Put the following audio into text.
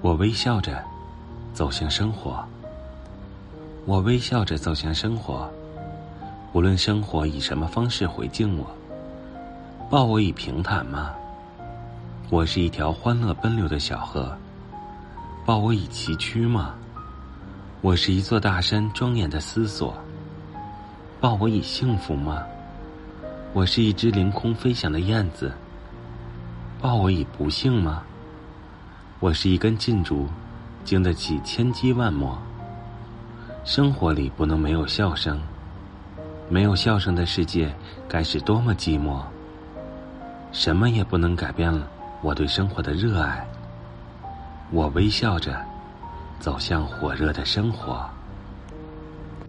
我微笑着走向生活，我微笑着走向生活，无论生活以什么方式回敬我，抱我以平坦吗？我是一条欢乐奔流的小河，抱我以崎岖吗？我是一座大山庄严的思索，抱我以幸福吗？我是一只凌空飞翔的燕子，抱我以不幸吗？我是一根劲竹，经得起千击万磨。生活里不能没有笑声，没有笑声的世界该是多么寂寞。什么也不能改变了我对生活的热爱。我微笑着走向火热的生活。